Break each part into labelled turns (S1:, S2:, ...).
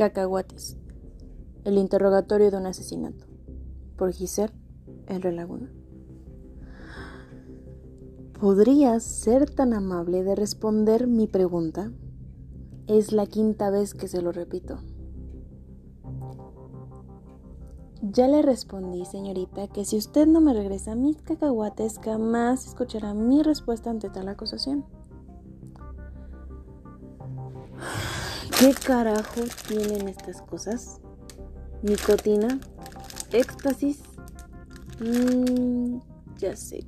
S1: Cacahuates. El interrogatorio de un asesinato. Por Giselle R. Laguna. ¿Podrías ser tan amable de responder mi pregunta? Es la quinta vez que se lo repito. Ya le respondí, señorita, que si usted no me regresa mis cacahuates, jamás escuchará mi respuesta ante tal acusación. ¿Qué carajo tienen estas cosas? Nicotina, éxtasis. Mm, ya sé.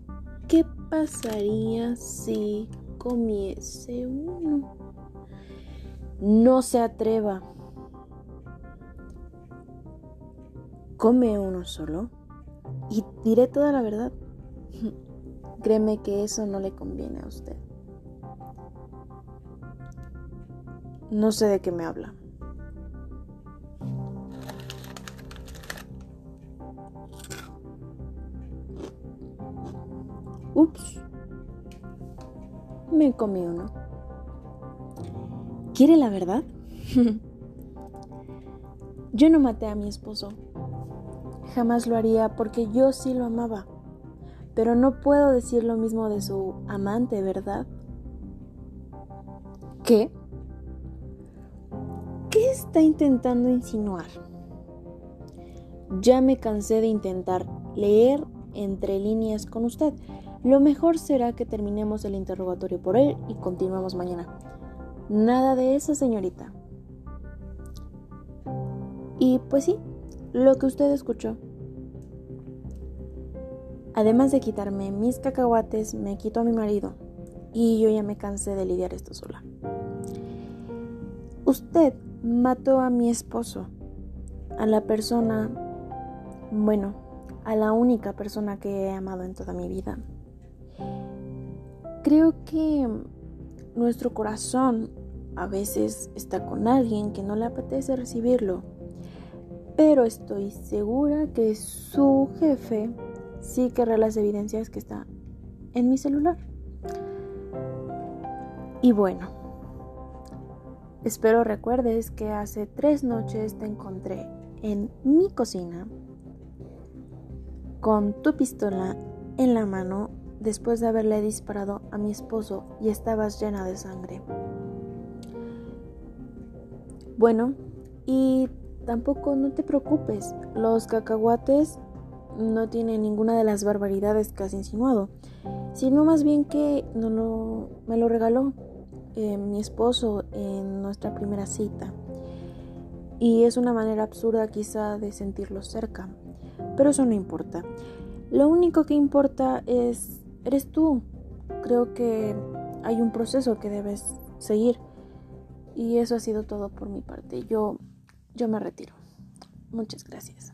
S1: ¿Qué pasaría si comiese uno? No se atreva. come uno solo y diré toda la verdad. Créeme que eso no le conviene a usted. No sé de qué me habla. Ups. Me comí uno. ¿Quiere la verdad? Yo no maté a mi esposo. Jamás lo haría porque yo sí lo amaba. Pero no puedo decir lo mismo de su amante, ¿verdad? ¿Qué? ¿Qué está intentando insinuar? Ya me cansé de intentar leer entre líneas con usted. Lo mejor será que terminemos el interrogatorio por él y continuemos mañana. Nada de eso, señorita. Y pues sí, lo que usted escuchó. Además de quitarme mis cacahuates, me quitó a mi marido y yo ya me cansé de lidiar esto sola. Usted mató a mi esposo, a la persona, bueno, a la única persona que he amado en toda mi vida. Creo que nuestro corazón a veces está con alguien que no le apetece recibirlo pero estoy segura que su jefe sí querrá las evidencias que están en mi celular. Y bueno, espero recuerdes que hace tres noches te encontré en mi cocina con tu pistola en la mano después de haberle disparado a mi esposo y estabas llena de sangre. Bueno, y Tampoco no te preocupes, los cacahuates no tienen ninguna de las barbaridades que has insinuado, sino más bien que no me lo regaló eh, mi esposo en nuestra primera cita. Y es una manera absurda quizá de sentirlo cerca, pero eso no importa. Lo único que importa es, eres tú. Creo que hay un proceso que debes seguir. Y eso ha sido todo por mi parte. Yo yo me retiro. Muchas gracias.